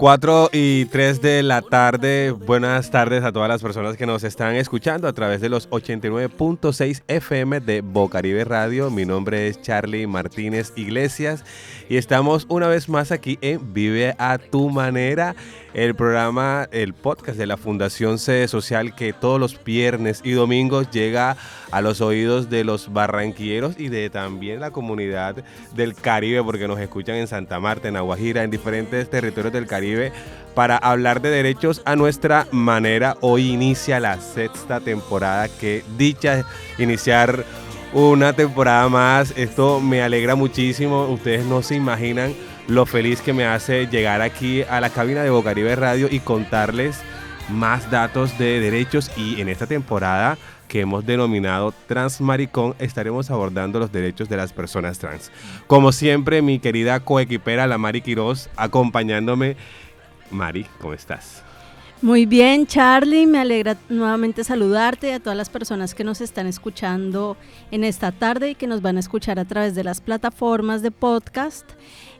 4 y 3 de la tarde. Buenas tardes a todas las personas que nos están escuchando a través de los 89.6 FM de Bocaribe Radio. Mi nombre es Charlie Martínez Iglesias y estamos una vez más aquí en Vive a tu manera el programa, el podcast de la Fundación Sede Social que todos los viernes y domingos llega a los oídos de los barranquilleros y de también la comunidad del Caribe, porque nos escuchan en Santa Marta, en Aguajira, en diferentes territorios del Caribe, para hablar de derechos a nuestra manera. Hoy inicia la sexta temporada, que dicha iniciar una temporada más. Esto me alegra muchísimo. Ustedes no se imaginan lo feliz que me hace llegar aquí a la cabina de Bocaribe Radio y contarles más datos de derechos y en esta temporada que hemos denominado Transmaricón estaremos abordando los derechos de las personas trans. Como siempre, mi querida coequipera, la Mari Quiroz, acompañándome. Mari, ¿cómo estás? Muy bien, Charlie, me alegra nuevamente saludarte y a todas las personas que nos están escuchando en esta tarde y que nos van a escuchar a través de las plataformas de podcast.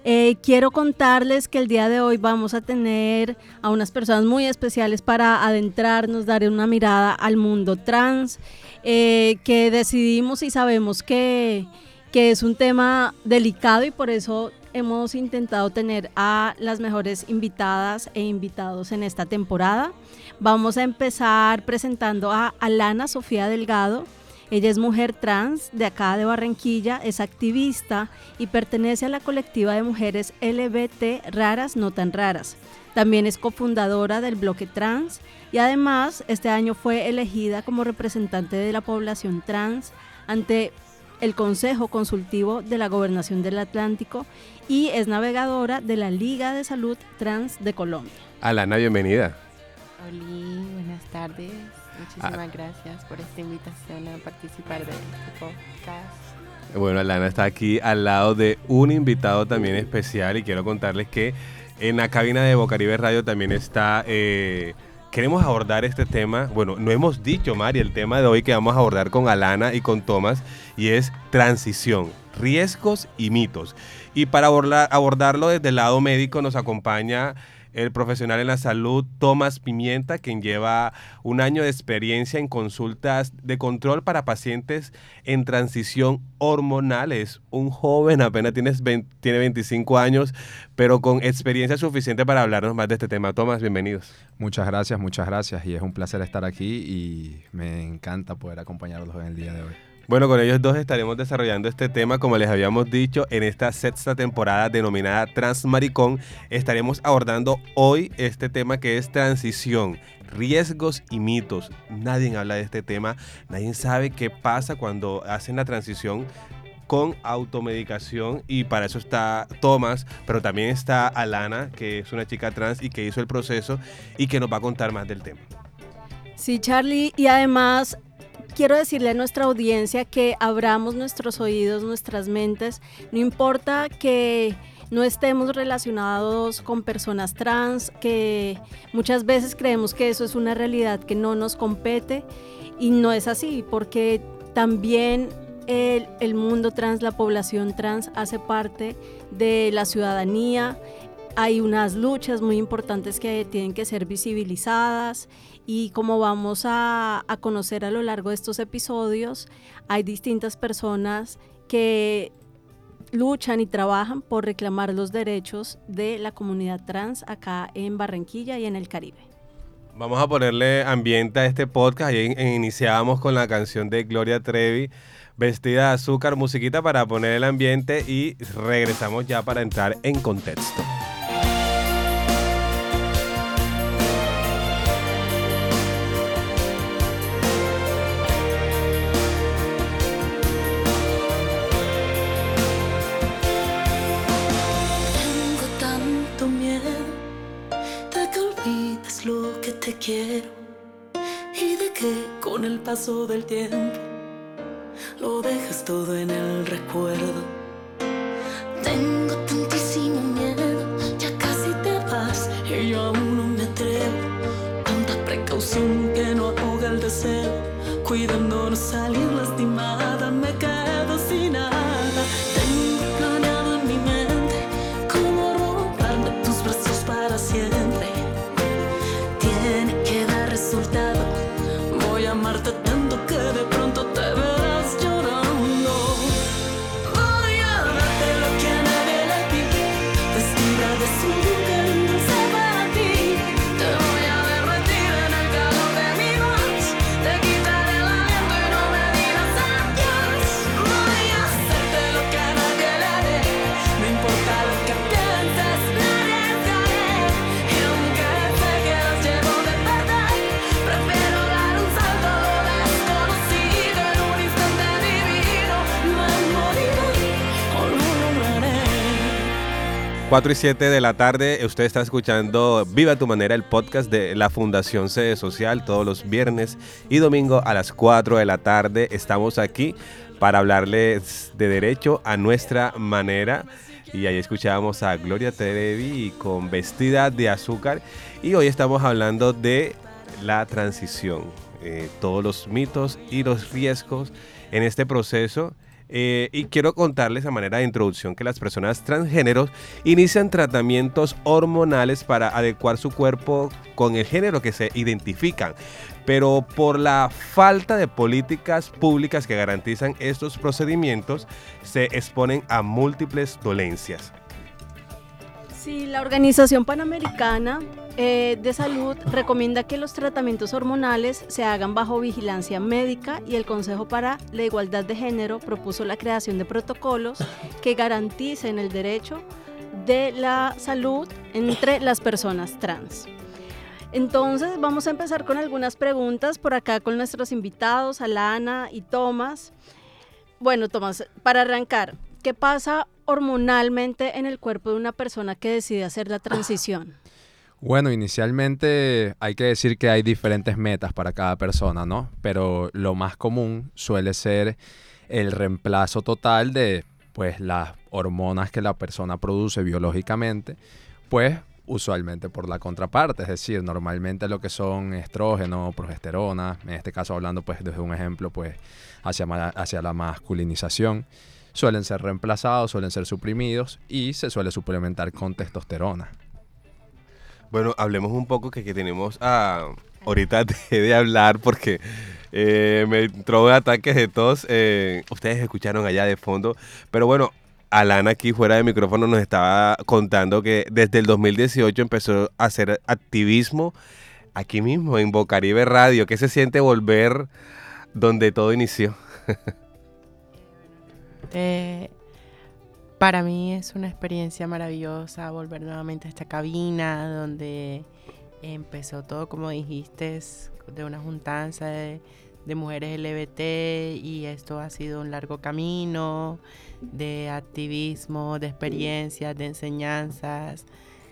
Eh, quiero contarles que el día de hoy vamos a tener a unas personas muy especiales para adentrarnos, dar una mirada al mundo trans, eh, que decidimos y sabemos que, que es un tema delicado y por eso hemos intentado tener a las mejores invitadas e invitados en esta temporada. Vamos a empezar presentando a Alana Sofía Delgado. Ella es mujer trans de acá de Barranquilla, es activista y pertenece a la colectiva de mujeres LBT raras, no tan raras. También es cofundadora del bloque trans y además este año fue elegida como representante de la población trans ante el Consejo Consultivo de la Gobernación del Atlántico y es navegadora de la Liga de Salud Trans de Colombia. Alana, bienvenida. Hola, buenas tardes. Muchísimas ah. gracias por esta invitación a participar de este podcast. Bueno, Alana está aquí al lado de un invitado también especial y quiero contarles que en la cabina de Bocaribe Radio también está... Eh, queremos abordar este tema. Bueno, no hemos dicho, Mari, el tema de hoy que vamos a abordar con Alana y con Tomás, y es transición, riesgos y mitos. Y para abordarlo desde el lado médico nos acompaña el profesional en la salud Tomás Pimienta, quien lleva un año de experiencia en consultas de control para pacientes en transición hormonal. Es un joven, apenas tienes tiene 25 años, pero con experiencia suficiente para hablarnos más de este tema. Tomás, bienvenidos. Muchas gracias, muchas gracias. Y es un placer estar aquí y me encanta poder acompañarlos en el día de hoy. Bueno, con ellos dos estaremos desarrollando este tema, como les habíamos dicho, en esta sexta temporada denominada Transmaricón. Estaremos abordando hoy este tema que es transición, riesgos y mitos. Nadie habla de este tema, nadie sabe qué pasa cuando hacen la transición con automedicación y para eso está Tomás, pero también está Alana, que es una chica trans y que hizo el proceso y que nos va a contar más del tema. Sí, Charlie, y además quiero decirle a nuestra audiencia que abramos nuestros oídos, nuestras mentes, no importa que no estemos relacionados con personas trans, que muchas veces creemos que eso es una realidad que no nos compete y no es así, porque también el, el mundo trans, la población trans hace parte de la ciudadanía, hay unas luchas muy importantes que tienen que ser visibilizadas y como vamos a, conocer a lo largo de estos episodios, hay distintas personas que luchan y trabajan por reclamar los derechos de la comunidad trans acá en Barranquilla y en el Caribe. Vamos a ponerle ambiente a este podcast. y iniciábamos con la canción de Gloria Trevi, Vestida de Azúcar, musiquita para poner el ambiente y regresamos ya para entrar en contexto. Paso del tiempo lo dejas todo en el recuerdo. 4 y 7 de la tarde, usted está escuchando Viva tu manera, el podcast de la Fundación Sede Social, todos los viernes y domingo a las 4 de la tarde. Estamos aquí para hablarles de derecho a nuestra manera. Y ahí escuchábamos a Gloria Trevi con Vestida de Azúcar. Y hoy estamos hablando de la transición, eh, todos los mitos y los riesgos en este proceso. Eh, y quiero contarles a manera de introducción que las personas transgéneros inician tratamientos hormonales para adecuar su cuerpo con el género que se identifican. Pero por la falta de políticas públicas que garantizan estos procedimientos, se exponen a múltiples dolencias. Sí, la Organización Panamericana eh, de Salud recomienda que los tratamientos hormonales se hagan bajo vigilancia médica y el Consejo para la Igualdad de Género propuso la creación de protocolos que garanticen el derecho de la salud entre las personas trans. Entonces vamos a empezar con algunas preguntas por acá con nuestros invitados, Alana y Tomás. Bueno, Tomás, para arrancar, ¿qué pasa hormonalmente en el cuerpo de una persona que decide hacer la transición? Bueno, inicialmente hay que decir que hay diferentes metas para cada persona, ¿no? Pero lo más común suele ser el reemplazo total de pues las hormonas que la persona produce biológicamente, pues usualmente por la contraparte, es decir, normalmente lo que son estrógeno, progesterona, en este caso hablando pues desde un ejemplo pues hacia, hacia la masculinización, suelen ser reemplazados, suelen ser suprimidos y se suele suplementar con testosterona. Bueno, hablemos un poco que, que tenemos a... Ahorita dejé de hablar porque eh, me entró un ataque de tos. eh, ustedes escucharon allá de fondo. Pero bueno, Alana aquí fuera de micrófono nos estaba contando que desde el 2018 empezó a hacer activismo aquí mismo en Bocaribe Radio. ¿Qué se siente volver donde todo inició? Eh, para mí es una experiencia maravillosa volver nuevamente a esta cabina donde empezó todo, como dijiste, de una juntanza de, de mujeres LGBT y esto ha sido un largo camino de activismo, de experiencias, de enseñanzas,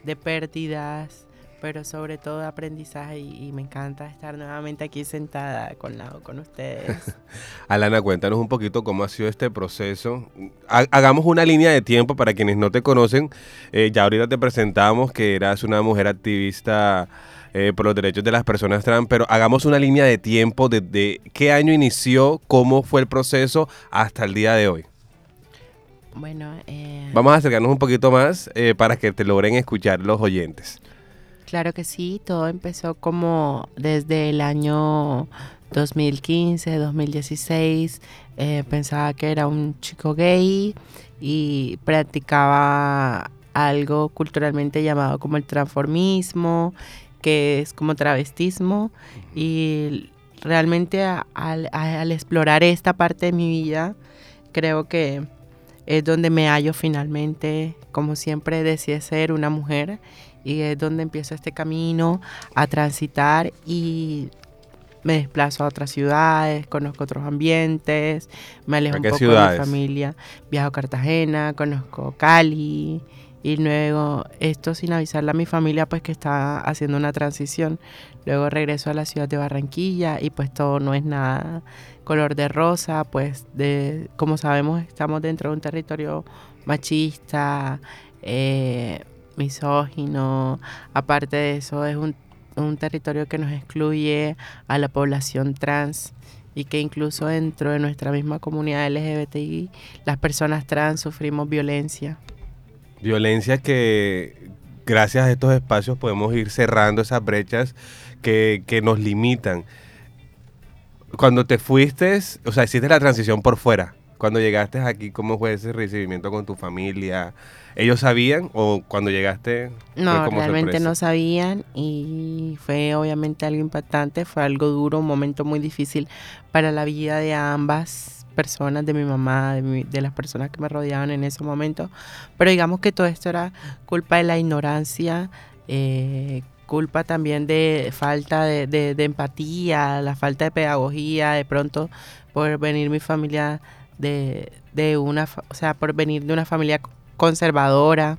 de pérdidas, pero sobre todo aprendizaje y, y me encanta estar nuevamente aquí sentada con, la, con ustedes. Alana, cuéntanos un poquito cómo ha sido este proceso. Ha- Hagamos una línea de tiempo para quienes no te conocen. Eh, ya ahorita te presentamos que eras una mujer activista eh, por los derechos de las personas trans, pero hagamos una línea de tiempo desde qué año inició, cómo fue el proceso hasta el día de hoy. Bueno, eh, Vamos a acercarnos un poquito más eh, para que te logren escuchar los oyentes. Claro que sí, todo empezó como desde el año 2015, 2016. eh, pensaba que era un chico gay y practicaba algo culturalmente llamado como el transformismo, que es como travestismo. Y realmente al, al explorar esta parte de mi vida, creo que es donde me hallo finalmente, como siempre deseé ser una mujer y es donde empiezo este camino a transitar y me desplazo a otras ciudades, conozco otros ambientes, me alejo ¿A un poco ciudades? de mi familia, viajo a Cartagena, conozco Cali y luego esto sin avisarle a mi familia pues que está haciendo una transición. Luego regreso a la ciudad de Barranquilla y pues todo no es nada color de rosa, pues de como sabemos estamos dentro de un territorio machista, eh, misógino, aparte de eso es un, un territorio que nos excluye a la población trans y que incluso dentro de nuestra misma comunidad LGBTI las personas trans sufrimos violencia. Violencia que gracias a estos espacios podemos ir cerrando esas brechas que, que nos limitan. cuando te fuiste, o sea, hiciste la transición por fuera. Cuando llegaste aquí, ¿cómo fue ese recibimiento con tu familia? ¿Ellos sabían o cuando llegaste? fue No, como realmente sorpresa? no sabían y fue obviamente algo impactante, fue algo duro, un momento muy difícil para la vida de ambas personas, de mi mamá, de, mi- de las personas que me rodeaban en ese momento. Pero digamos que todo esto era culpa de la ignorancia, eh, culpa también de falta de, de- de empatía, la falta de pedagogía, de pronto por venir mi familia de, de una, o sea, por venir de una familia conservadora.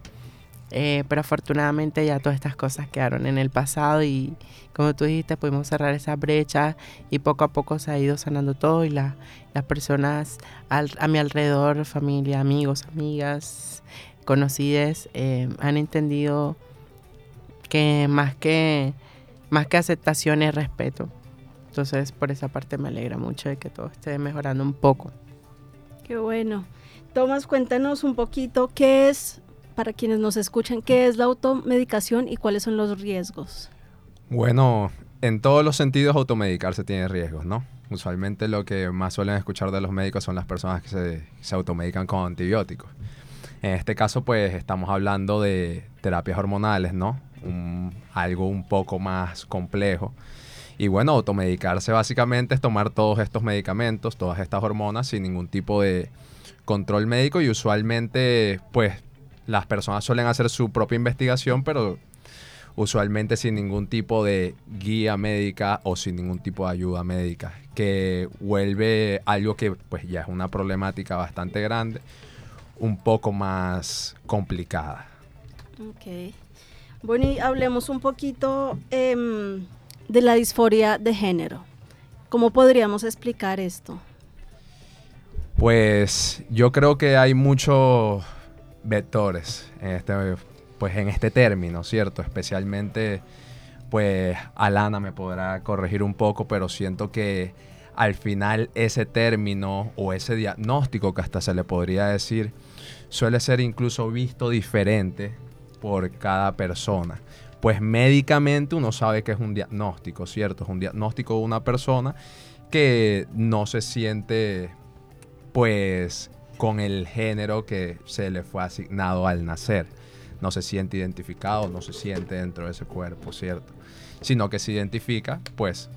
Eh, pero afortunadamente ya todas estas cosas quedaron en el pasado y como tú dijiste pudimos cerrar esa brecha y poco a poco se ha ido sanando todo y la- las personas a mi alrededor, familia, amigos, amigas, conocidas, eh, han entendido que más que más que aceptación es respeto. Entonces por esa parte me alegra mucho de que todo esté mejorando un poco. Qué bueno. Tomás, cuéntanos un poquito qué es, para quienes nos escuchan, qué es la automedicación y cuáles son los riesgos. Bueno, en todos los sentidos automedicarse tiene riesgos, ¿no? Usualmente lo que más suelen escuchar de los médicos son las personas que se, se automedican con antibióticos. En este caso, pues estamos hablando de terapias hormonales, ¿no? Algo un poco más complejo. Y bueno, automedicarse básicamente es tomar todos estos medicamentos, todas estas hormonas sin ningún tipo de control médico y usualmente, pues, las personas suelen hacer su propia investigación, pero usualmente sin ningún tipo de guía médica o sin ningún tipo de ayuda médica, que vuelve algo que pues ya es una problemática bastante grande, un poco más complicada. Ok. Bueno, y hablemos un poquito em, de la disforia de género. ¿Cómo podríamos explicar esto? Pues yo creo que hay muchos vectores en este, pues en este término, ¿cierto? Especialmente, pues Alana me podrá corregir un poco, pero siento que al final ese término o ese diagnóstico que hasta se le podría decir suele ser incluso visto diferente por cada persona. Pues médicamente uno sabe que es un diagnóstico, ¿cierto? Es un diagnóstico de una persona que no se siente pues con el género que se le fue asignado al nacer. No se siente identificado, no se siente dentro de ese cuerpo, ¿cierto? Sino que se identifica, pues,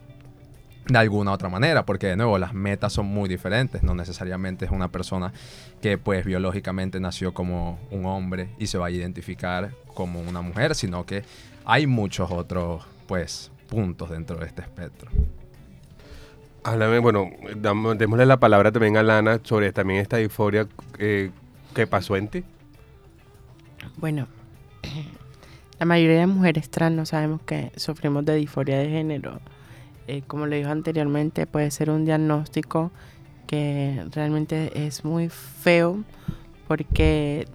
de alguna otra manera, porque de nuevo las metas son muy diferentes, no necesariamente es una persona que pues biológicamente nació como un hombre y se va a identificar como una mujer, sino que hay muchos otros pues puntos dentro de este espectro. Háblame, bueno, démosle la palabra también a Lana sobre también esta disforia eh, que pasó en ti. Bueno, la mayoría de mujeres trans no sabemos que sufrimos de disforia de género. Eh, como le dijo anteriormente, puede ser un diagnóstico que realmente es muy feo porque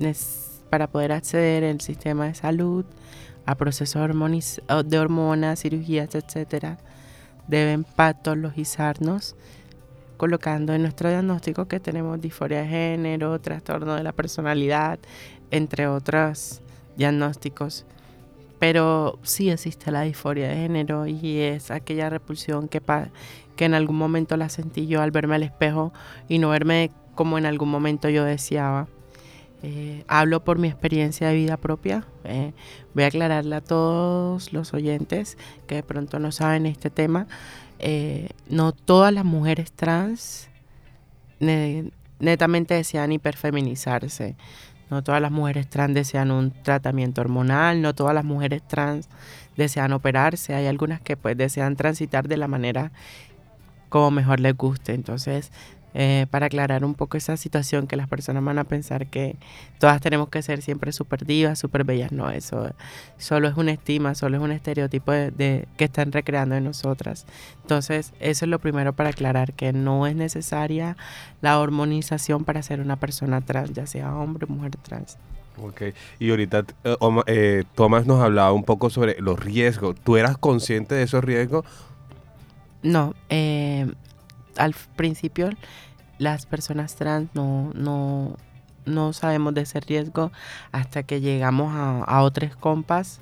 para poder acceder al sistema de salud, a procesos de hormonas, cirugías, etcétera, deben patologizarnos colocando en nuestro diagnóstico que tenemos disforia de género, trastorno de la personalidad, entre otros diagnósticos. Pero sí existe la disforia de género y es aquella repulsión que, que en algún momento la sentí yo al verme al espejo y no verme como en algún momento yo deseaba. Eh, hablo por mi experiencia de vida propia. Eh, voy a aclararle a todos los oyentes que de pronto no saben este tema. Eh, no todas las mujeres trans ne- netamente desean hiperfeminizarse. No todas las mujeres trans desean un tratamiento hormonal, no todas las mujeres trans desean operarse. Hay algunas que pues desean transitar de la manera como mejor les guste. Entonces, eh, para aclarar un poco esa situación que las personas van a pensar que todas tenemos que ser siempre súper divas, súper bellas. No, eso solo es una estima, solo es un estereotipo de, de- que están recreando en nosotras. Entonces, eso es lo primero para aclarar, que no es necesaria la hormonización para ser una persona trans, ya sea hombre o mujer trans. Ok, y ahorita eh, Oma- eh, Tomás nos hablaba un poco sobre los riesgos. ¿Tú eras consciente de esos riesgos? No, eh, al principio las personas trans no, no, no sabemos de ese riesgo hasta que llegamos a, a otros compas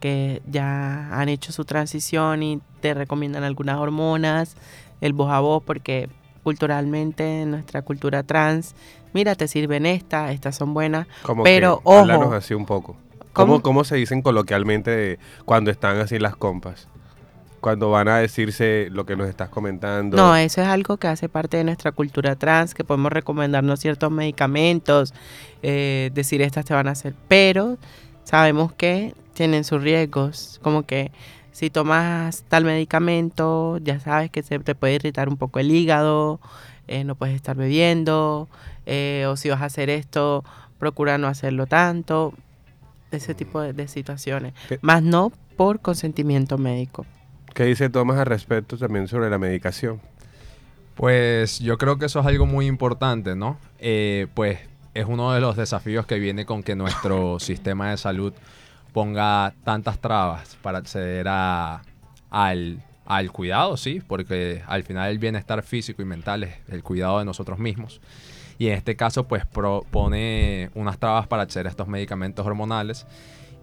que ya han hecho su transición y te recomiendan algunas hormonas, el voz a voz, porque culturalmente en nuestra cultura trans, mira, te sirven estas, estas son buenas, Como pero que, ojo. así un poco. ¿Cómo? ¿Cómo, cómo se dicen coloquialmente cuando están así las compas? Cuando van a decirse lo que nos estás comentando. No, eso es algo que hace parte de nuestra cultura trans, que podemos recomendarnos ciertos medicamentos, eh, decir estas te van a hacer, pero sabemos que tienen sus riesgos, como que si tomas tal medicamento, ya sabes que se te puede irritar un poco el hígado, eh, no puedes estar bebiendo, eh, o si vas a hacer esto, procura no hacerlo tanto, ese tipo de, de situaciones, ¿Qué? más no por consentimiento médico. ¿Qué dice Tomás al respecto también sobre la medicación? Pues yo creo que eso es algo muy importante, ¿no? Eh, pues es uno de los desafíos que viene con que nuestro sistema de salud ponga tantas trabas para acceder a, al, al cuidado, sí, porque al final el bienestar físico y mental es el cuidado de nosotros mismos. Y en este caso, pues pone unas trabas para acceder a estos medicamentos hormonales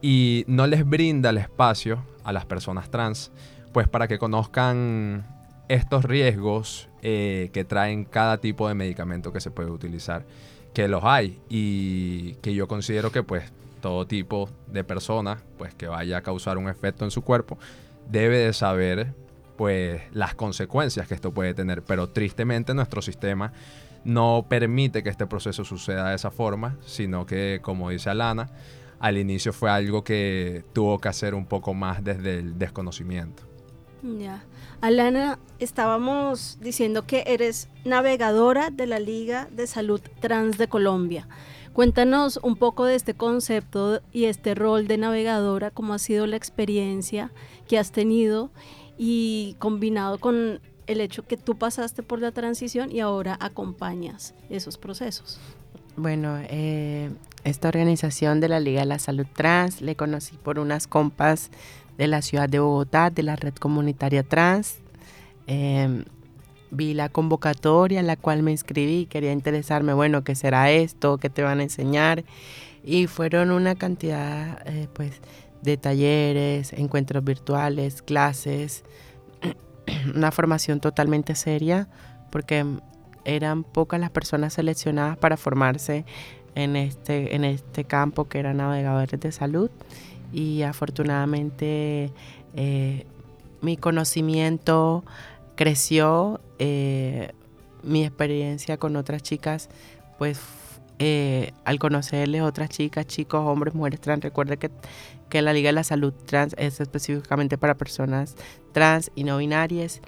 y no les brinda el espacio a las personas trans, pues para que conozcan estos riesgos eh, que traen cada tipo de medicamento que se puede utilizar, que los hay y que yo considero que pues todo tipo de persona pues que vaya a causar un efecto en su cuerpo debe de saber pues las consecuencias que esto puede tener, pero tristemente nuestro sistema no permite que este proceso suceda de esa forma, sino que como dice Alana, al inicio fue algo que tuvo que hacer un poco más desde el desconocimiento. Ya. Alana, estábamos diciendo que eres navegadora de la Liga de Salud Trans de Colombia. Cuéntanos un poco de este concepto y este rol de navegadora, cómo ha sido la experiencia que has tenido y combinado con el hecho que tú pasaste por la transición y ahora acompañas esos procesos. Bueno, eh, esta organización de la Liga de la Salud Trans le conocí por unas compas de la ciudad de Bogotá, de la red comunitaria trans. Eh, vi la convocatoria en la cual me inscribí, quería interesarme, bueno, ¿qué será esto? ¿Qué te van a enseñar? Y fueron una cantidad, eh, pues, de talleres, encuentros virtuales, clases, una formación totalmente seria, porque eran pocas las personas seleccionadas para formarse en este, en este campo que eran navegadores de salud y afortunadamente eh, mi conocimiento creció, eh, mi experiencia con otras chicas, pues eh, al conocerles otras chicas, chicos, hombres, mujeres trans, recuerde que, que la Liga de la Salud Trans es específicamente para personas trans y no binarias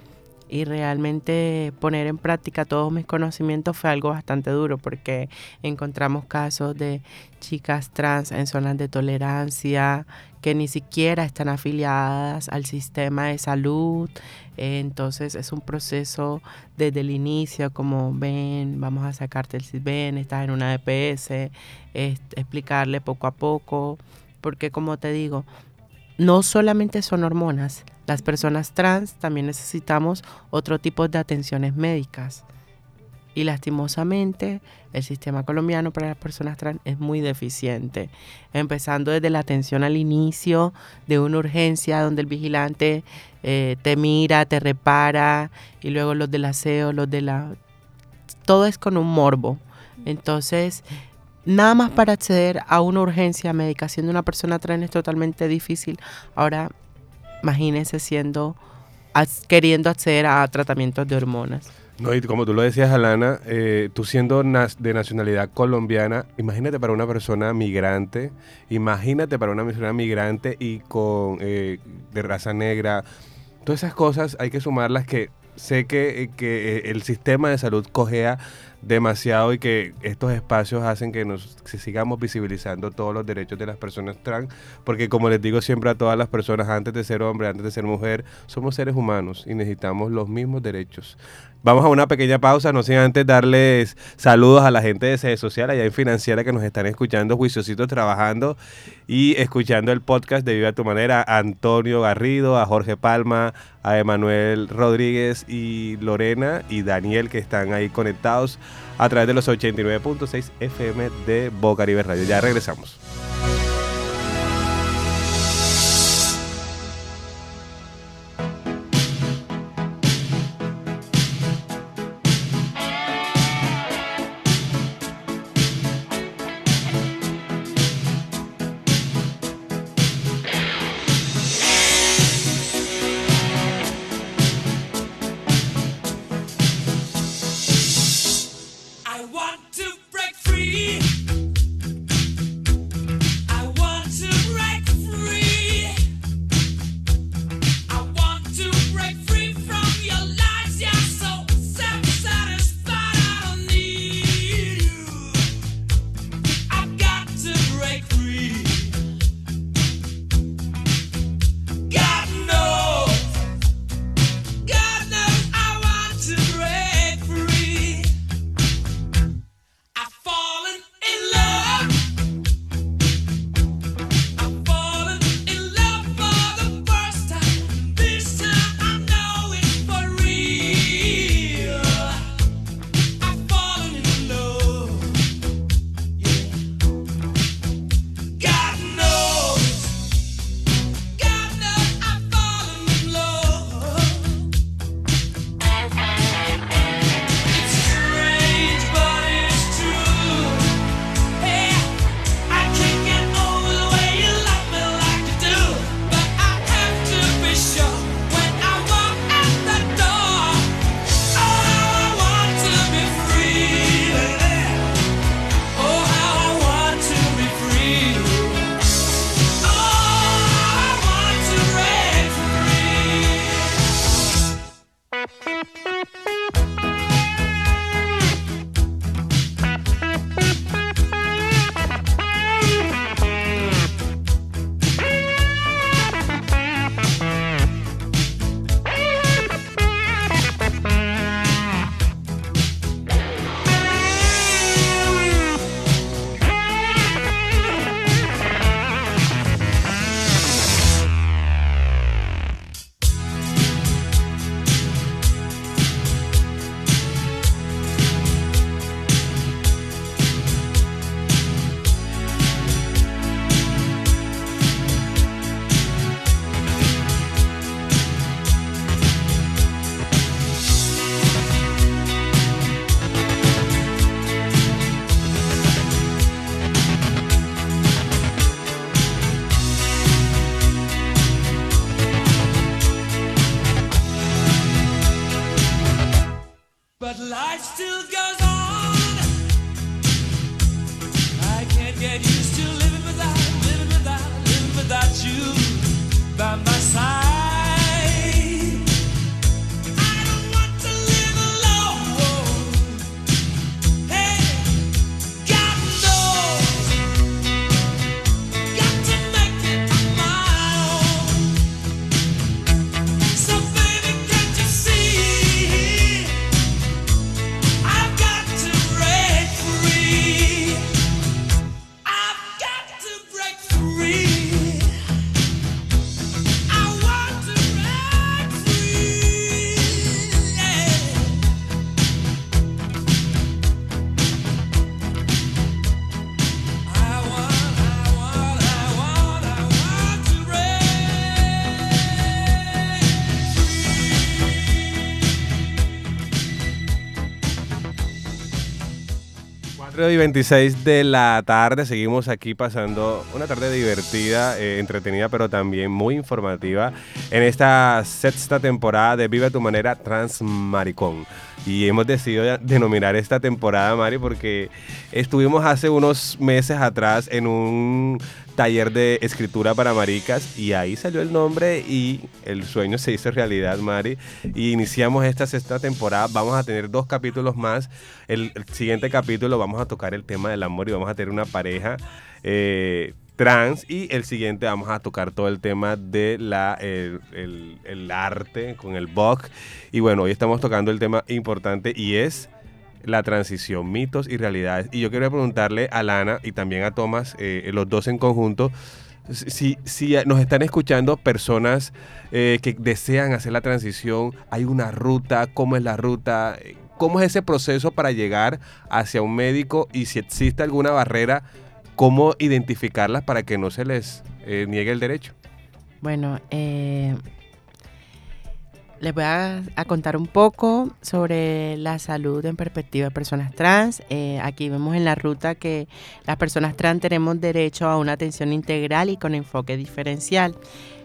y realmente poner en práctica todos mis conocimientos fue algo bastante duro porque encontramos casos de chicas trans en zonas de tolerancia que ni siquiera están afiliadas al sistema de salud. Entonces es un proceso desde el inicio, como ven, vamos a sacarte el CISBEN, estás en una EPS, es, explicarle poco a poco, porque como te digo, no solamente son hormonas, las personas trans también necesitamos otro tipo de atenciones médicas. Y lastimosamente el sistema colombiano para las personas trans es muy deficiente. Empezando desde la atención al inicio de una urgencia donde el vigilante eh, te mira, te repara y luego los del aseo, los de la... Todo es con un morbo. Entonces, nada más para acceder a una urgencia médica siendo una persona trans es totalmente difícil. Ahora, imagínense siendo, queriendo acceder a tratamientos de hormonas. No, y como tú lo decías, Alana, eh, tú siendo de nacionalidad colombiana, imagínate para una persona migrante, imagínate para una persona migrante y con eh, de raza negra, todas esas cosas hay que sumarlas que sé que, eh, que el sistema de salud cojea demasiado y que estos espacios hacen que nos sigamos visibilizando todos los derechos de las personas trans, porque como les digo siempre a todas las personas, antes de ser hombre, antes de ser mujer, somos seres humanos y necesitamos los mismos derechos. Vamos a una pequeña pausa, no sin antes darles saludos a la gente de Sede Social, allá en Financiera, que nos están escuchando, juiciositos trabajando y escuchando el podcast de Viva tu Manera, a Antonio Garrido, a Jorge Palma, a Emanuel Rodríguez y Lorena y Daniel, que están ahí conectados a través de los 89.6 FM de Bocaribe Radio. Ya regresamos. 4 y 26 de la tarde, seguimos aquí pasando una tarde divertida, eh, entretenida, pero también muy informativa en esta sexta temporada de Vive a tu manera Transmaricón. Y hemos decidido denominar esta temporada, Mari, porque estuvimos hace unos meses atrás en un taller de escritura para maricas y ahí salió el nombre y el sueño se hizo realidad, Mari. Y iniciamos esta sexta temporada. Vamos a tener dos capítulos más. El, el siguiente capítulo vamos a tocar el tema del amor y vamos a tener una pareja eh, trans y el siguiente vamos a tocar todo el tema de la el, el- arte con el Bach. Y bueno, hoy estamos tocando el tema importante y es la transición, mitos y realidades. Y yo quiero preguntarle a Lana y también a Tomás, eh, los dos en conjunto, si, si nos están escuchando personas eh, que desean hacer la transición, hay una ruta, ¿cómo es la ruta? ¿Cómo es ese proceso para llegar hacia un médico? Y si existe alguna barrera, ¿cómo identificarlas para que no se les eh, niegue el derecho? Bueno, eh, les voy a, contar un poco sobre la salud en perspectiva de personas trans. Eh, aquí vemos en la ruta que las personas trans tenemos derecho a una atención integral y con enfoque diferencial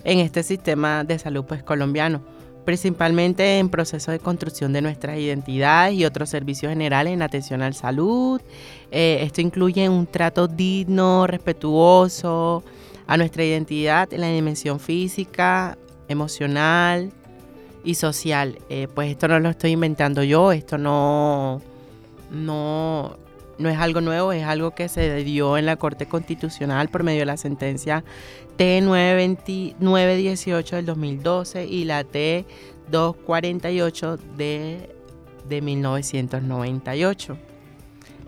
en este sistema de salud pues colombiano, principalmente en proceso de construcción de nuestras identidades y otros servicios generales en atención a la salud. Eh, esto incluye un trato digno, respetuoso a nuestra identidad en la dimensión física, emocional y social. Eh, pues esto no lo estoy inventando yo, esto no, no, no es algo nuevo, es algo que se dio en la Corte Constitucional por medio de la sentencia T918 del 2012 y la T248 de, de 1998.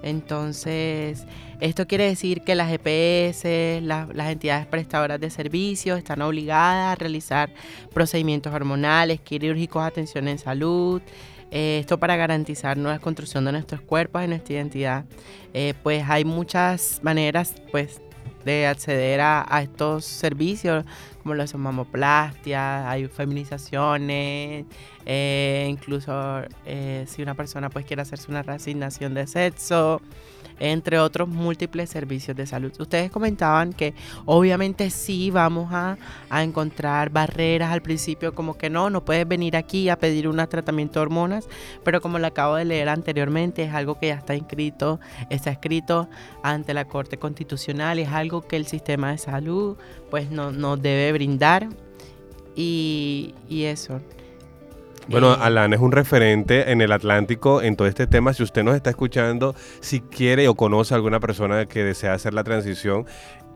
Entonces, esto quiere decir que las EPS, la- las entidades prestadoras de servicios están obligadas a realizar procedimientos hormonales, quirúrgicos, atención en salud, eh, esto para garantizar nueva construcción de nuestros cuerpos y nuestra identidad. Eh, pues hay muchas maneras pues, de acceder a, estos servicios, como lo son mamoplastia, hay feminizaciones, eh, incluso eh, si una persona pues quiere hacerse una reasignación de sexo, entre otros múltiples servicios de salud. Ustedes comentaban que obviamente sí vamos a, encontrar barreras al principio, como que no, no puedes venir aquí a pedir un tratamiento de hormonas, pero como lo acabo de leer anteriormente, es algo que ya está inscrito, está escrito ante la Corte Constitucional, es algo que el sistema de salud pues no, nos debe brindar y, y eso. Bueno, Eh, Alan es un referente en el Atlántico en todo este tema. Si usted nos está escuchando, si quiere o conoce a alguna persona que desea hacer la transición,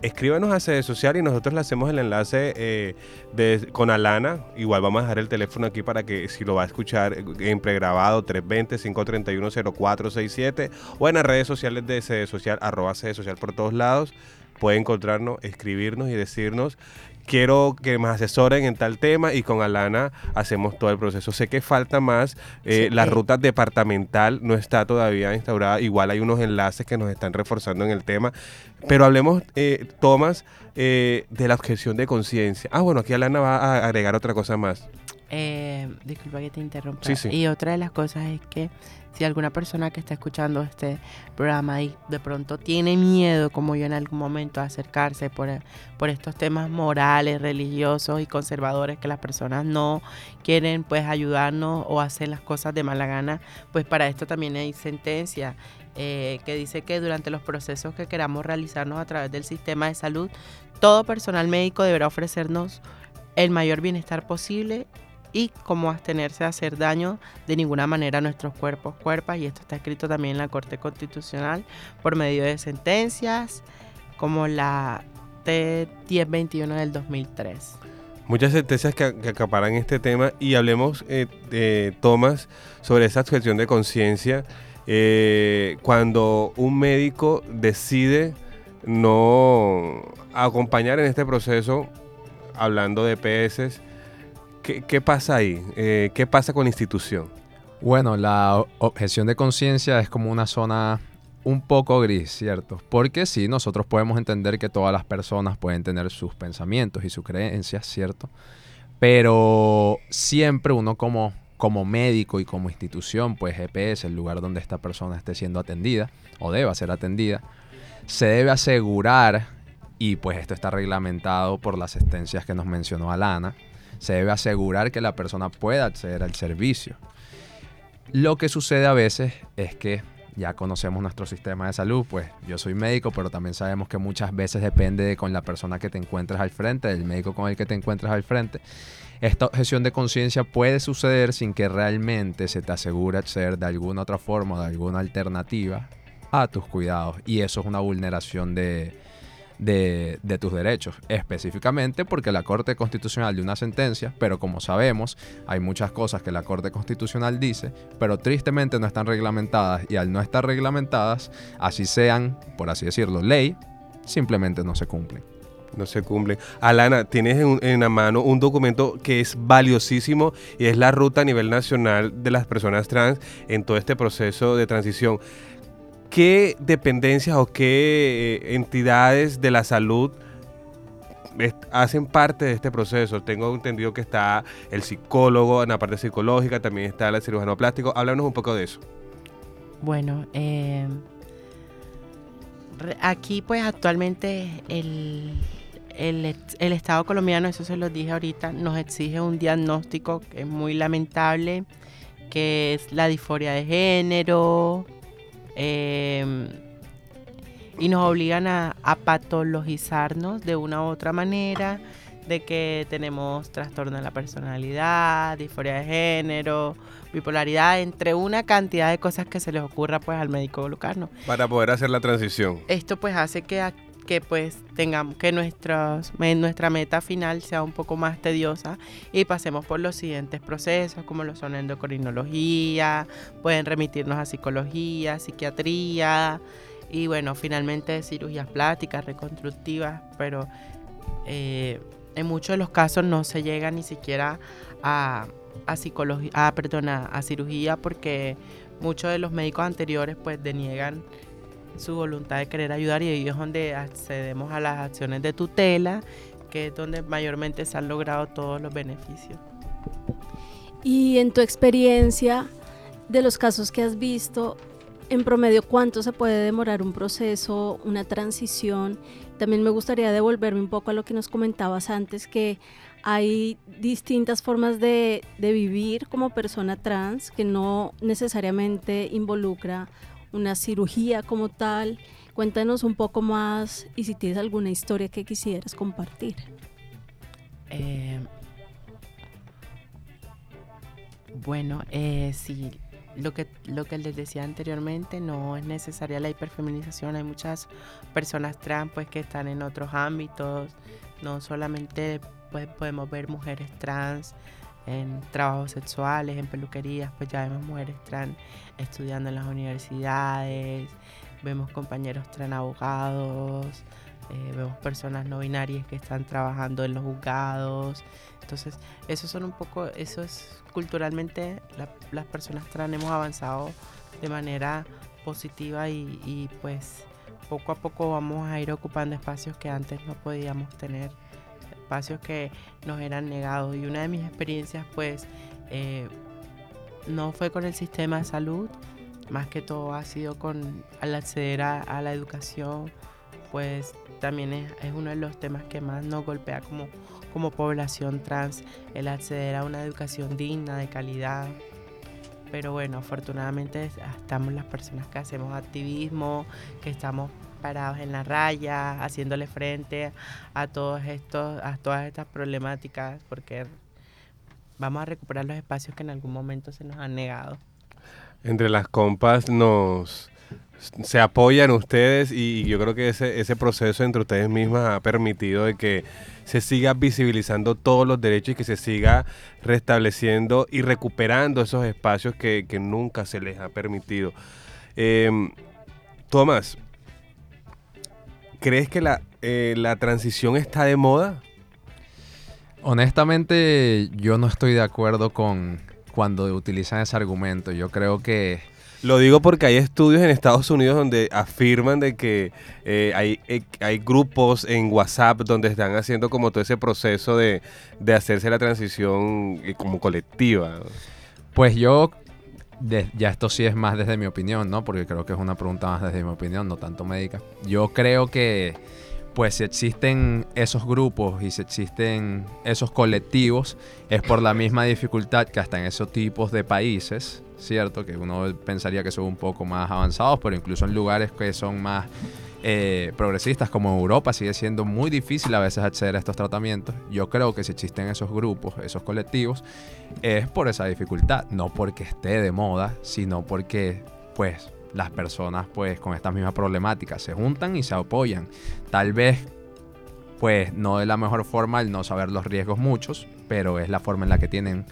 escríbanos a sede social y nosotros le hacemos el enlace eh, de- con Alana. Igual vamos a dejar el teléfono aquí para que si lo va a escuchar en pregrabado 320-531-0467 o en las redes sociales de sede social, arroba sede social por todos lados. Puede encontrarnos, escribirnos y decirnos quiero que me asesoren en tal tema y con Alana hacemos todo el proceso. Sé que falta más, eh, Sí, la eh. ruta departamental no está todavía instaurada, igual hay unos enlaces que nos están reforzando en el tema, pero hablemos, eh, Tomás, eh, de la objeción de conciencia. Ah, bueno, aquí Alana va a agregar otra cosa más. Eh, disculpa que te interrumpa. Sí, sí. Y otra de las cosas es que si alguna persona que está escuchando este programa y de pronto tiene miedo, como yo en algún momento, a acercarse por, por estos temas morales, religiosos y conservadores que las personas no quieren pues ayudarnos o hacer las cosas de mala gana, pues para esto también hay sentencia eh, que dice que durante los procesos que queramos realizarnos a través del sistema de salud, todo personal médico deberá ofrecernos el mayor bienestar posible y cómo abstenerse a hacer daño de ninguna manera a nuestros cuerpos, cuerpas, y esto está escrito también en la Corte Constitucional por medio de sentencias como la T1021 del 2003. Muchas sentencias que, acaparan este tema y hablemos, eh, de Tomás, sobre esa objeción de conciencia. eh, cuando un médico decide no acompañar en este proceso, hablando de PS, ¿qué, pasa ahí? Eh, ¿Qué pasa con la institución? Bueno, la objeción de conciencia es como una zona un poco gris, ¿cierto? Porque sí, nosotros podemos entender que todas las personas pueden tener sus pensamientos y sus creencias, ¿cierto? Pero siempre uno como, como médico y como institución, pues EPS, el lugar donde esta persona esté siendo atendida o deba ser atendida, se debe asegurar, y pues esto está reglamentado por las sentencias que nos mencionó Alana, se debe asegurar que la persona pueda acceder al servicio. Lo que sucede a veces es que ya conocemos nuestro sistema de salud, pues yo soy médico, pero también sabemos que muchas veces depende de con la persona que te encuentres al frente, del médico con el que te encuentres al frente. Esta objeción de conciencia puede suceder sin que realmente se te asegure acceder de alguna otra forma de alguna alternativa a tus cuidados. Y eso es una vulneración de, de, tus derechos, específicamente porque la Corte Constitucional de una sentencia, pero como sabemos, hay muchas cosas que la Corte Constitucional dice, pero tristemente no están reglamentadas y al no estar reglamentadas, así sean, por así decirlo, ley, simplemente no se cumplen. No se cumplen. Alana, tienes en, en la mano un documento que es valiosísimo y es la ruta a nivel nacional de las personas trans en todo este proceso de transición. ¿Qué dependencias o qué eh, entidades de la salud hacen parte de este proceso? Tengo entendido que está el psicólogo en la parte psicológica, también está el cirujano plástico. Háblanos un poco de eso. Bueno, re- aquí pues actualmente el, el, Estado colombiano, eso se lo dije ahorita, nos exige un diagnóstico que es muy lamentable, que es la disforia de género, eh, y nos obligan a, a patologizarnos de una u otra manera, de que tenemos trastorno de la personalidad, disforia de género, bipolaridad, entre una cantidad de cosas que se les ocurra pues al médico local, ¿no? Para poder hacer la transición. Esto pues hace que, que pues tengamos que nuestros, nuestra meta final sea un poco más tediosa y pasemos por los siguientes procesos como lo son endocrinología, pueden remitirnos a psicología, psiquiatría y bueno, finalmente cirugías plásticas, reconstructivas, pero eh, en muchos de los casos no se llega ni siquiera a, a psicología, a, perdona, a cirugía porque muchos de los médicos anteriores pues deniegan su voluntad de querer ayudar y ahí es donde accedemos a las acciones de tutela, que es donde mayormente se han logrado todos los beneficios. Y en tu experiencia, de los casos que has visto, en promedio, ¿cuánto se puede demorar un proceso, una transición? También me gustaría devolverme un poco a lo que nos comentabas antes, que hay distintas formas de, de vivir como persona trans, que no necesariamente involucra una cirugía como tal. Cuéntanos un poco más y si tienes alguna historia que quisieras compartir. Eh, bueno, eh, sí, lo que, lo que les decía anteriormente, no es necesaria la hiperfeminización. Hay muchas personas trans pues, que están en otros ámbitos. No solamente pues, podemos ver mujeres trans en trabajos sexuales, en peluquerías, pues ya vemos mujeres trans estudiando en las universidades, vemos compañeros trans abogados, eh, vemos personas no binarias que están trabajando en los juzgados. Entonces, eso son un poco, eso es culturalmente, la- las personas trans hemos avanzado de manera positiva y, y, pues poco a poco vamos a ir ocupando espacios que antes no podíamos tener espacios que nos eran negados. Y una de mis experiencias, pues, eh, no fue con el sistema de salud, más que todo ha sido con al acceder a, a la educación, pues también es, es uno de los temas que más nos golpea como, como población trans, el acceder a una educación digna, de calidad. Pero bueno, afortunadamente estamos las personas que hacemos activismo, que estamos parados en la raya, haciéndole frente a todos estos, a todas estas problemáticas, porque vamos a recuperar los espacios que en algún momento se nos han negado. Entre las compas nos se apoyan ustedes y yo creo que ese, ese proceso entre ustedes mismas ha permitido de que se siga visibilizando todos los derechos y que se siga restableciendo y recuperando esos espacios que, que nunca se les ha permitido. Em, Tomás, ¿crees que la, eh, la transición está de moda? Honestamente, yo no estoy de acuerdo con cuando utilizan ese argumento. Yo creo que Lo digo porque hay estudios en Estados Unidos donde afirman de que eh, hay, eh, hay grupos en WhatsApp donde están haciendo como todo ese proceso de, de hacerse la transición como colectiva. Pues yo, ya esto sí es más desde mi opinión, ¿no? Porque creo que es una pregunta más desde mi opinión, no tanto médica. Yo creo que, pues si existen esos grupos y si existen esos colectivos, es por la misma dificultad que hasta en esos tipos de países, ¿cierto? Que uno pensaría que son un poco más avanzados, pero incluso en lugares que son más eh, progresistas como Europa sigue siendo muy difícil a veces acceder a estos tratamientos. Yo creo que si existen esos grupos, esos colectivos, es por esa dificultad, no porque esté de moda, sino porque pues las personas pues con estas mismas problemáticas se juntan y se apoyan. Tal vez pues no de la mejor forma al no saber los riesgos muchos, pero es la forma en la que tienen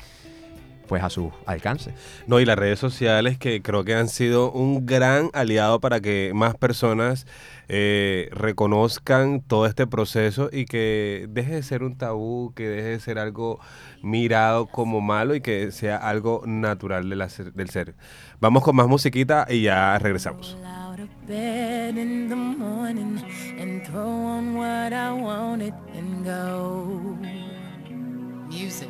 pues a su alcance. No, y las redes sociales que creo que han sido un gran aliado para que más personas eh, reconozcan todo este proceso y que deje de ser un tabú, que deje de ser algo mirado como malo y que sea algo natural de la ser- del ser. Vamos con más musiquita y ya regresamos. Roll out of bed in the morning and throw on what I wanted and go. Music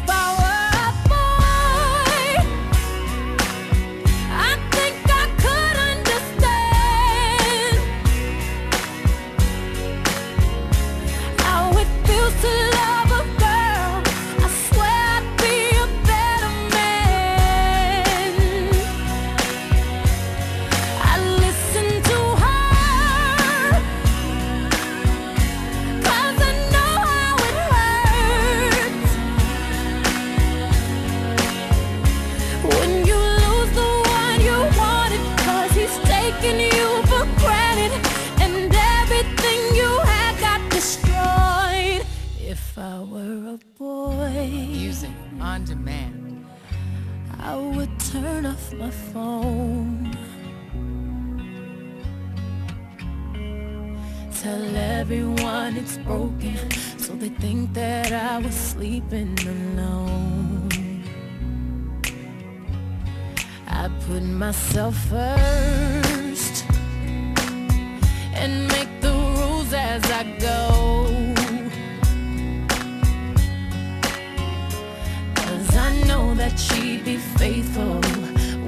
that she'd be faithful,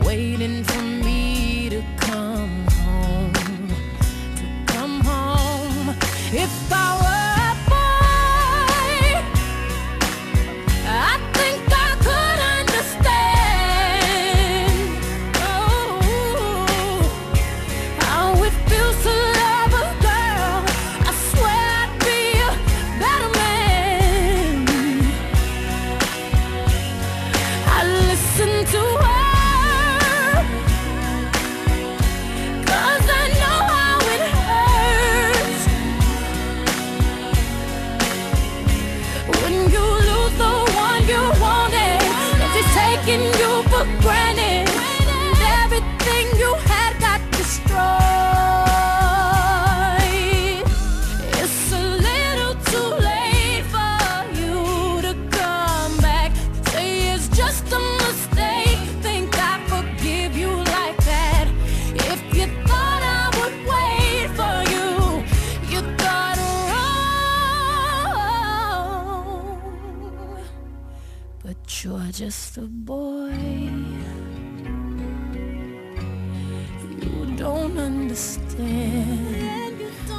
waiting for me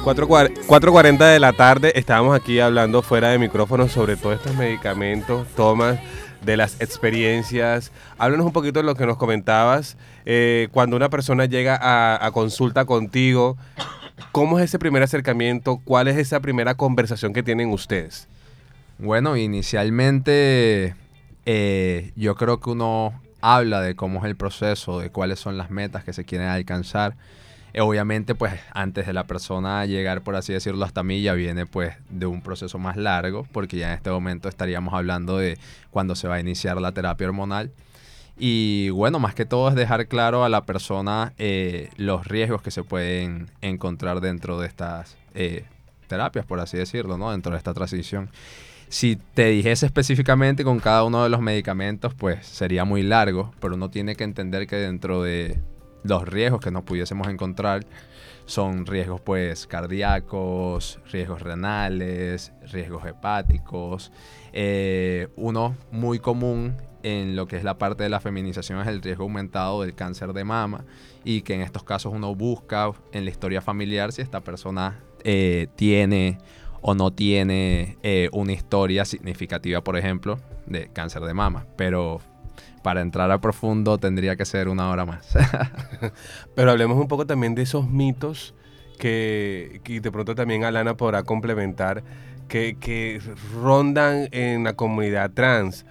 4.40 de la tarde, estábamos aquí hablando fuera de micrófono sobre todos estos medicamentos, tomas, de las experiencias. Háblanos un poquito de lo que nos comentabas. eh, cuando una persona llega a, consulta contigo, ¿cómo es ese primer acercamiento? ¿Cuál es esa primera conversación que tienen ustedes? Bueno, inicialmente eh, yo creo que uno habla de cómo es el proceso, de cuáles son las metas que se quieren alcanzar. Obviamente, pues antes de la persona llegar, por así decirlo, hasta mí, ya viene pues de un proceso más largo, porque ya en este momento estaríamos hablando de cuando se va a iniciar la terapia hormonal. Y bueno, más que todo es dejar claro a la persona eh, los riesgos que se pueden encontrar dentro de estas eh, terapias, por así decirlo, ¿no? Dentro de esta transición. Si te dijese específicamente con cada uno de los medicamentos, pues sería muy largo, pero uno tiene que entender que dentro de los riesgos que nos pudiésemos encontrar son riesgos pues cardíacos, riesgos renales, riesgos hepáticos. Eh, uno muy común en lo que es la parte de la feminización es el riesgo aumentado del cáncer de mama y que en estos casos uno busca en la historia familiar si esta persona eh, tiene o no tiene eh, una historia significativa, por ejemplo, de cáncer de mama. Pero para entrar a profundo tendría que ser una hora más. Pero hablemos un poco también de esos mitos que, que de pronto también Alana podrá complementar, que, que rondan en la comunidad trans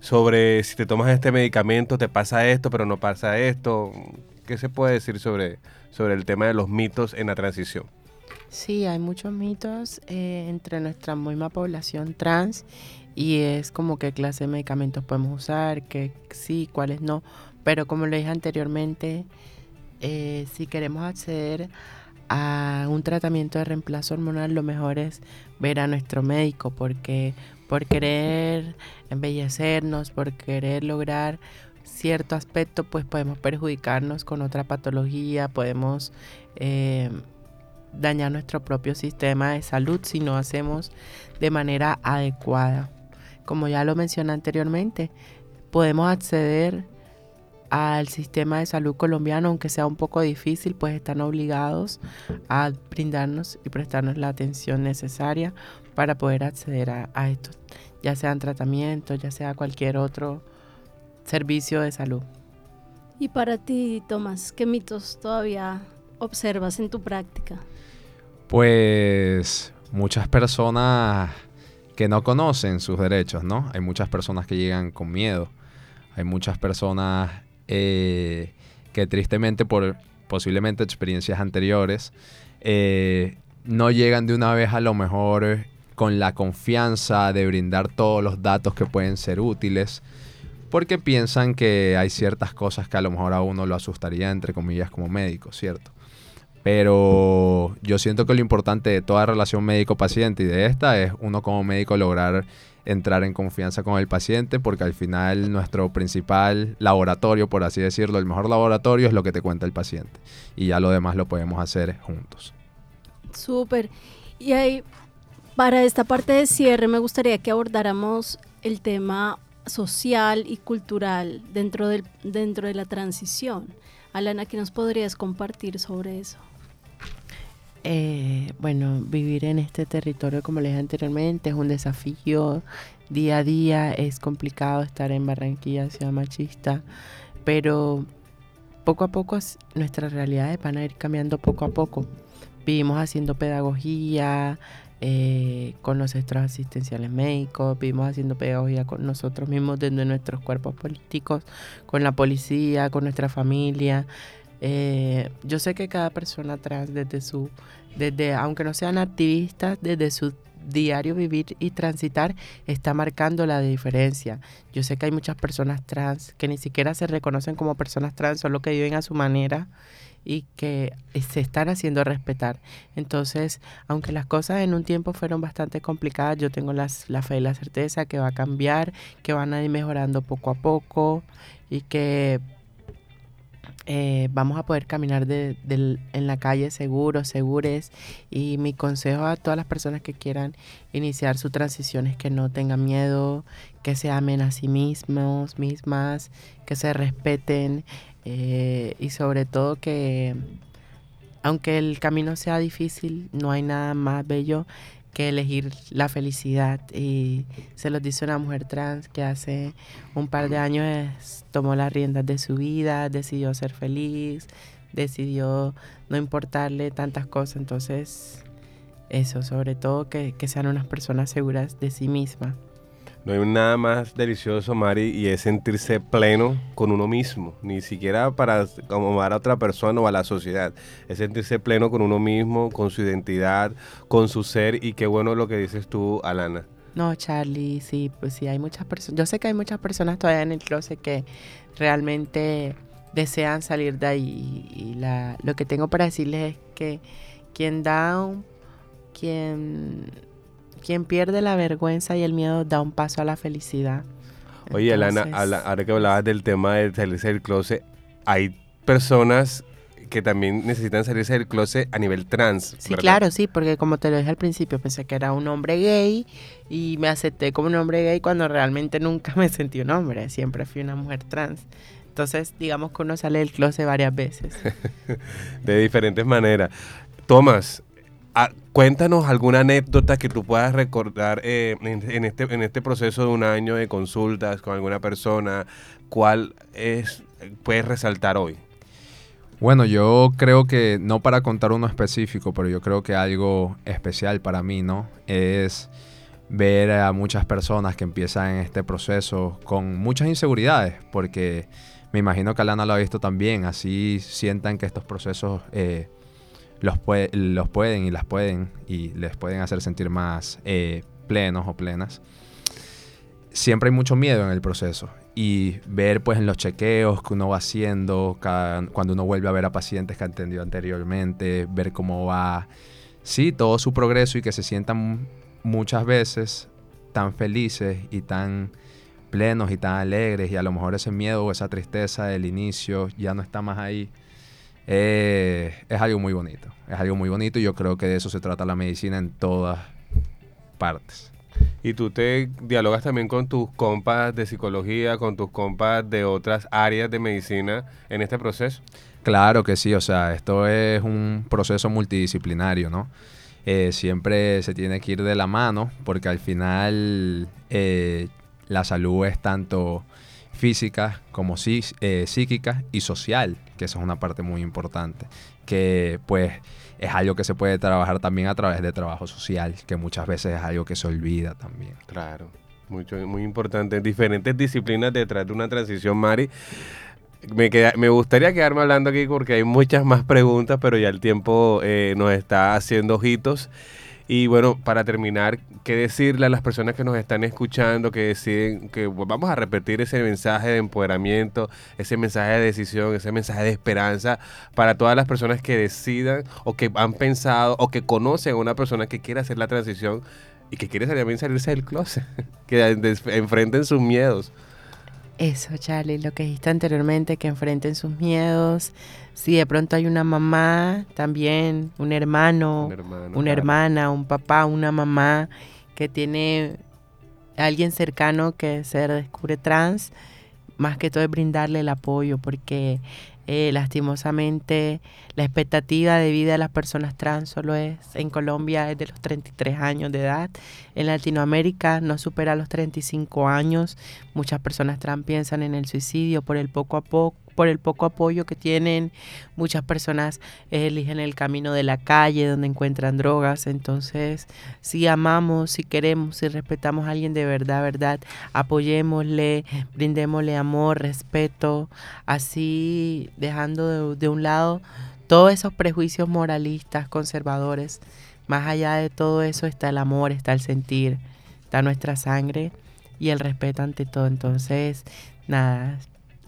sobre si te tomas este medicamento te pasa esto, pero no pasa esto. ¿Qué se puede decir sobre, sobre el tema de los mitos en la transición? Sí, hay muchos mitos eh, entre nuestra misma población trans y es como qué clase de medicamentos podemos usar, que sí, cuáles no. Pero como le dije anteriormente, eh, si queremos acceder a un tratamiento de reemplazo hormonal, lo mejor es ver a nuestro médico porque por querer embellecernos, por querer lograr cierto aspecto, pues podemos perjudicarnos con otra patología, podemos eh, dañar nuestro propio sistema de salud si no hacemos de manera adecuada. Como ya lo mencioné anteriormente, podemos acceder al sistema de salud colombiano, aunque sea un poco difícil, pues están obligados a brindarnos y prestarnos la atención necesaria para poder acceder a, a estos, ya sean tratamientos, ya sea cualquier otro servicio de salud. Y para ti, Tomás, ¿qué mitos todavía observas en tu práctica? Pues muchas personas que no conocen sus derechos, ¿no? Hay muchas personas que llegan con miedo. Hay muchas personas eh, que tristemente por posiblemente experiencias anteriores eh, no llegan de una vez a lo mejor con la confianza de brindar todos los datos que pueden ser útiles porque piensan que hay ciertas cosas que a lo mejor a uno lo asustaría entre comillas como médico, ¿cierto? Pero yo siento que lo importante de toda relación médico-paciente y de esta es uno como médico lograr entrar en confianza con el paciente porque al final nuestro principal laboratorio, por así decirlo, el mejor laboratorio es lo que te cuenta el paciente y ya lo demás lo podemos hacer juntos. Súper. Y ahí, para esta parte de cierre, me gustaría que abordáramos el tema social y cultural dentro, del, dentro de la transición. Alana, ¿qué nos podrías compartir sobre eso? Eh, bueno, vivir en este territorio, como les dije anteriormente, es un desafío. Día a día es complicado estar en Barranquilla, ciudad machista, pero poco a poco as- nuestras realidades van a ir cambiando poco a poco. Vivimos haciendo pedagogía eh, con los centros asistenciales médicos, vivimos haciendo pedagogía con nosotros mismos desde nuestros cuerpos políticos, con la policía, con nuestra familia. Eh, yo sé que cada persona trans desde su, desde, aunque no sean activistas, desde su diario vivir y transitar está marcando la diferencia. Yo sé que hay muchas personas trans que ni siquiera se reconocen como personas trans, solo que viven a su manera y que se están haciendo respetar. Entonces, aunque las cosas en un tiempo fueron bastante complicadas, yo tengo las- la fe y la certeza que va a cambiar, que van a ir mejorando poco a poco y que eh, vamos a poder caminar en la calle seguros, segures. Y mi consejo a todas las personas que quieran iniciar su transición es que no tengan miedo, que se amen a sí mismos, mismas, que se respeten eh, y sobre todo que aunque el camino sea difícil, no hay nada más bello que elegir la felicidad. Y se los dice una mujer trans que hace un par de años tomó las riendas de su vida, decidió ser feliz, decidió no importarle tantas cosas. Entonces, eso, sobre todo que, que sean unas personas seguras de sí mismas. No hay nada más delicioso, Mari, y es sentirse pleno con uno mismo, ni siquiera para acomodar a otra persona o a la sociedad. Es sentirse pleno con uno mismo, con su identidad, con su ser, y qué bueno lo que dices tú, Alana. No, Charlie, sí, pues sí, hay muchas personas. Yo sé que hay muchas personas todavía en el closet que realmente desean salir de ahí. Y la, lo que tengo para decirles es que quien da un, quien, quien pierde la vergüenza y el miedo da un paso a la felicidad. Oye, Alana, Entonces, habla- ahora que hablabas del tema de salirse del closet, hay personas que también necesitan salirse del closet a nivel trans. Sí, ¿verdad? claro, sí, porque como te lo dije al principio, pensé que era un hombre gay y me acepté como un hombre gay cuando realmente nunca me sentí un hombre, siempre fui una mujer trans. Entonces, digamos que uno sale del closet varias veces. de diferentes maneras. Tomás, ah, cuéntanos alguna anécdota que tú puedas recordar eh, este, en este proceso de un año de consultas con alguna persona. ¿Cuál es puedes resaltar hoy? Bueno, yo creo que, no para contar uno específico, pero yo creo que algo especial para mí, ¿no? Es ver a muchas personas que empiezan en este proceso con muchas inseguridades, porque me imagino que Alana lo ha visto también, así sientan que estos procesos eh, los, los pueden y las pueden y les pueden hacer sentir más eh, plenos o plenas. Siempre hay mucho miedo en el proceso y ver pues en los chequeos que uno va haciendo, cuando uno vuelve a ver a pacientes que ha atendido anteriormente, ver cómo va, sí, todo su progreso y que se sientan muchas veces tan felices y tan plenos y tan alegres y a lo mejor ese miedo o esa tristeza del inicio ya no está más ahí. Eh, es algo muy bonito, es algo muy bonito y yo creo que de eso se trata la medicina en todas partes. Y tú te dialogas también con tus compas de psicología, con tus compas de otras áreas de medicina en este proceso. Claro que sí, o sea, esto es un proceso multidisciplinario, ¿no? Eh, siempre se tiene que ir de la mano porque al final eh, la salud es tanto física como eh, psíquica y social, que eso es una parte muy importante, que pues es algo que se puede trabajar también a través de trabajo social, que muchas veces es algo que se olvida también. Claro, mucho, muy importante. Diferentes disciplinas detrás de una transición, Mari. Me, queda- me gustaría quedarme hablando aquí porque hay muchas más preguntas, pero ya el tiempo eh, nos está haciendo ojitos. Y bueno, para terminar, ¿qué decirle a las personas que nos están escuchando, que deciden, que vamos a repetir ese mensaje de empoderamiento, ese mensaje de decisión, ese mensaje de esperanza para todas las personas que decidan o que han pensado o que conocen a una persona que quiere hacer la transición y que quiere también salirse del closet, que enfrenten sus miedos. Eso, Charlie, lo que dijiste anteriormente, que enfrenten sus miedos. Si de pronto hay una mamá, también un hermano, Un hermano, una claro. hermana, un papá, una mamá que tiene alguien cercano que se descubre trans, más que todo es brindarle el apoyo, porque eh, lastimosamente la expectativa de vida de las personas trans solo es en Colombia es de los 33 años de edad. En Latinoamérica no supera los 35 años. Muchas personas trans piensan en el suicidio por el poco a poco por el poco apoyo que tienen, muchas personas eligen el camino de la calle donde encuentran drogas. Entonces, si amamos, si queremos, si respetamos a alguien de verdad, verdad, apoyémosle, brindémosle amor, respeto, así dejando de, de un lado todos esos prejuicios moralistas, conservadores. Más allá de todo eso está el amor, está el sentir, está nuestra sangre y el respeto ante todo. Entonces, nada,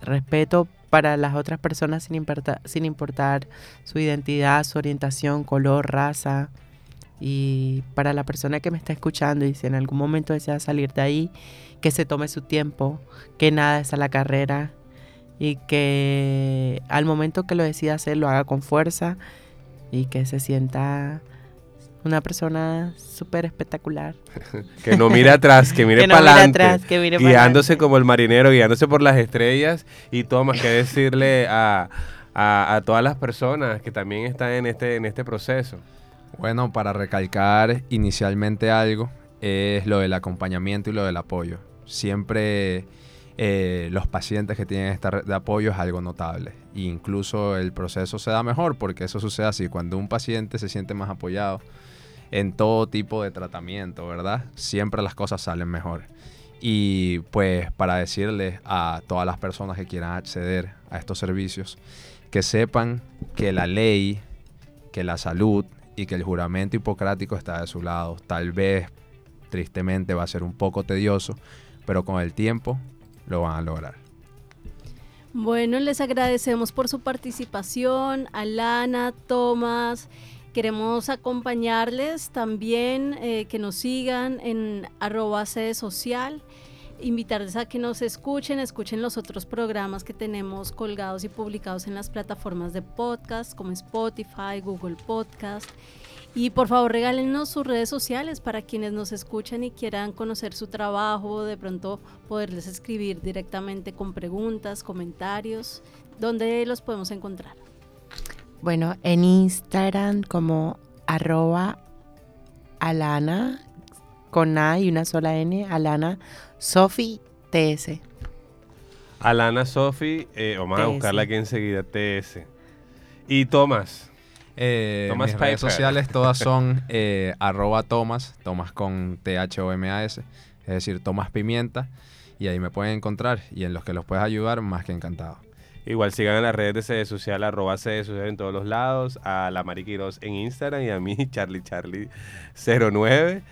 respeto para las otras personas sin importar, su identidad, su orientación, color, raza. Y para la persona que me está escuchando y si en algún momento desea salir de ahí, que se tome su tiempo, que nada es a la carrera, y que al momento que lo decida hacer lo haga con fuerza y que se sienta una persona súper espectacular. Que no mire atrás, que mire no para mire adelante. atrás, que mire para Guiándose como el marinero, guiándose por las estrellas. Y todo más que decirle a, a- a todas las personas que también están en este, en este proceso. Bueno, para recalcar inicialmente algo, es lo del acompañamiento y lo del apoyo. Siempre eh, los pacientes que tienen esta red de apoyo es algo notable. Incluso el proceso se da mejor porque eso sucede así. Cuando un paciente se siente más apoyado en todo tipo de tratamiento, ¿verdad? Siempre las cosas salen mejor. Y pues para decirles a todas las personas que quieran acceder a estos servicios, que sepan que la ley, que la salud y que el juramento hipocrático está de su lado. Tal vez, tristemente, va a ser un poco tedioso, pero con el tiempo lo van a lograr. Bueno, les agradecemos por su participación, Alana, Tomás. Queremos acompañarles también, eh, que nos sigan en arroba sede social, invitarles a que nos escuchen, escuchen los otros programas que tenemos colgados y publicados en las plataformas de podcast como Spotify, Google Podcast. Y por favor regálenos sus redes sociales para quienes nos escuchan y quieran conocer su trabajo, de pronto poderles escribir directamente con preguntas, comentarios, ¿dónde los podemos encontrar? Bueno, en Instagram como arroba alana con A y una sola N, alana Sofi TS. Alana Sofi, eh, vamos a buscarla aquí enseguida, TS. Y Tomás. Eh, Thomas mis redes sociales todas son eh, arroba Thomas, Thomas con T-H-O-M-A-S, es decir, Thomas Pimienta, y ahí me pueden encontrar, y en los que los puedes ayudar, más que encantado. Igual sigan en las redes de Sede Social, arroba Sede Social en todos los lados, a la Mari Quiroz en Instagram y a mí, Charlie Charlie 09.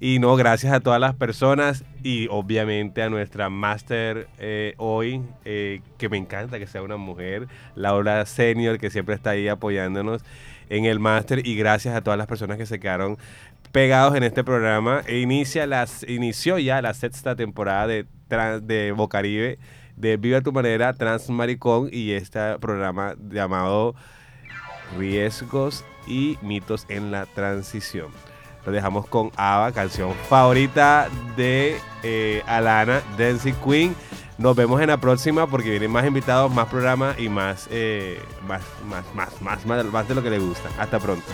Y no, gracias a todas las personas y obviamente a nuestra máster eh, hoy, eh, que me encanta que sea una mujer, Laura Senior, que siempre está ahí apoyándonos en el máster. Y gracias a todas las personas que se quedaron pegados en este programa. E inicia las, inició ya la sexta temporada de, Trans- de Bocaribe, de Viva tu manera, Transmaricón y este programa llamado Riesgos y mitos en la transición. Lo dejamos con Ava, canción favorita de eh, Alana, Dancing Queen. Nos vemos en la próxima porque vienen más invitados, más programas y más, eh, más, más, más, más, más, más de lo que le gusta. Hasta pronto.